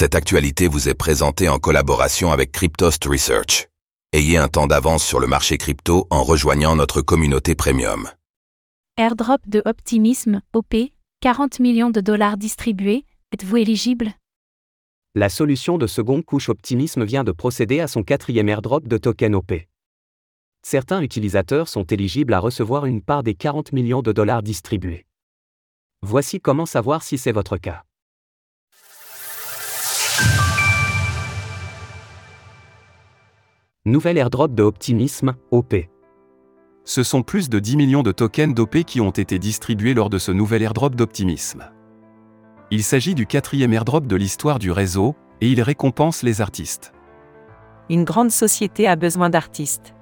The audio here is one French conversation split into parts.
Cette actualité vous est présentée en collaboration avec Cryptost Research. Ayez un temps d'avance sur le marché crypto en rejoignant notre communauté premium. Airdrop de Optimisme, OP, 40 millions de dollars distribués, êtes-vous éligible? La solution de seconde couche Optimisme vient de procéder à son quatrième airdrop de token OP. Certains utilisateurs sont éligibles à recevoir une part des 40 millions de dollars distribués. Voici comment savoir si c'est votre cas. Nouvel airdrop de Optimisme, OP. Ce sont plus de 10 millions de tokens d'OP qui ont été distribués lors de ce nouvel airdrop d'Optimisme. Il s'agit du quatrième airdrop de l'histoire du réseau, et il récompense les artistes. Une grande société a besoin d'artistes.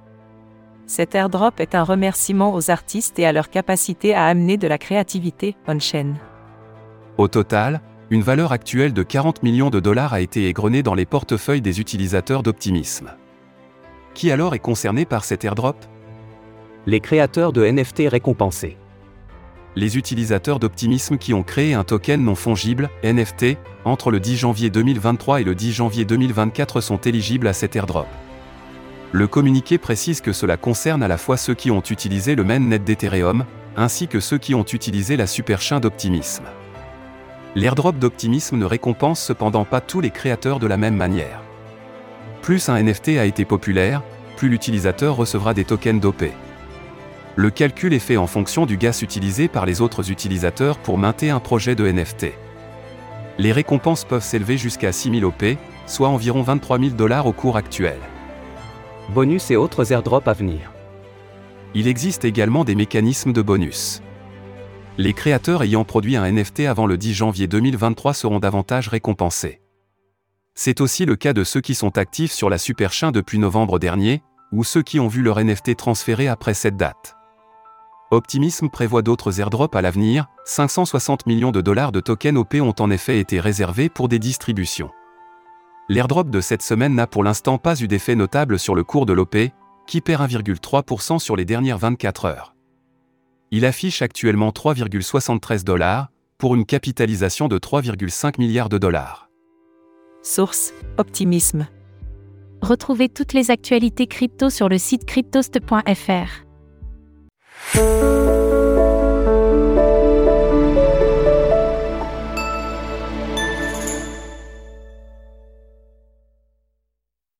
Cet airdrop est un remerciement aux artistes et à leur capacité à amener de la créativité on-chain. Au total, une valeur actuelle de 40 millions de dollars a été égrenée dans les portefeuilles des utilisateurs d'Optimisme. Qui alors est concerné par cet airdrop? Les créateurs de NFT récompensés. Les utilisateurs d'Optimisme qui ont créé un token non fongible, NFT, entre le 10 janvier 2023 et le 10 janvier 2024 sont éligibles à cet airdrop. Le communiqué précise que cela concerne à la fois ceux qui ont utilisé le mainnet d'Ethereum, ainsi que ceux qui ont utilisé la superchain d'Optimisme. L'airdrop d'Optimisme ne récompense cependant pas tous les créateurs de la même manière. Plus un NFT a été populaire, plus l'utilisateur recevra des tokens d'OP. Le calcul est fait en fonction du gas utilisé par les autres utilisateurs pour maintenir un projet de NFT. Les récompenses peuvent s'élever jusqu'à 6000 OP, soit environ 23 000 dollars au cours actuel. Bonus et autres airdrops à venir. Il existe également des mécanismes de bonus. Les créateurs ayant produit un NFT avant le 10 janvier 2023 seront davantage récompensés. C'est aussi le cas de ceux qui sont actifs sur la Superchain depuis novembre dernier, ou ceux qui ont vu leur NFT transféré après cette date. Optimism prévoit d'autres airdrops à l'avenir, 560 millions de dollars de tokens OP ont en effet été réservés pour des distributions. L'airdrop de cette semaine n'a pour l'instant pas eu d'effet notable sur le cours de l'OP, qui perd 1,3% sur les dernières 24 heures. Il affiche actuellement 3,73 dollars, pour une capitalisation de 3,5 milliards de dollars. Source Optimisme. Retrouvez toutes les actualités crypto sur le site cryptost.fr.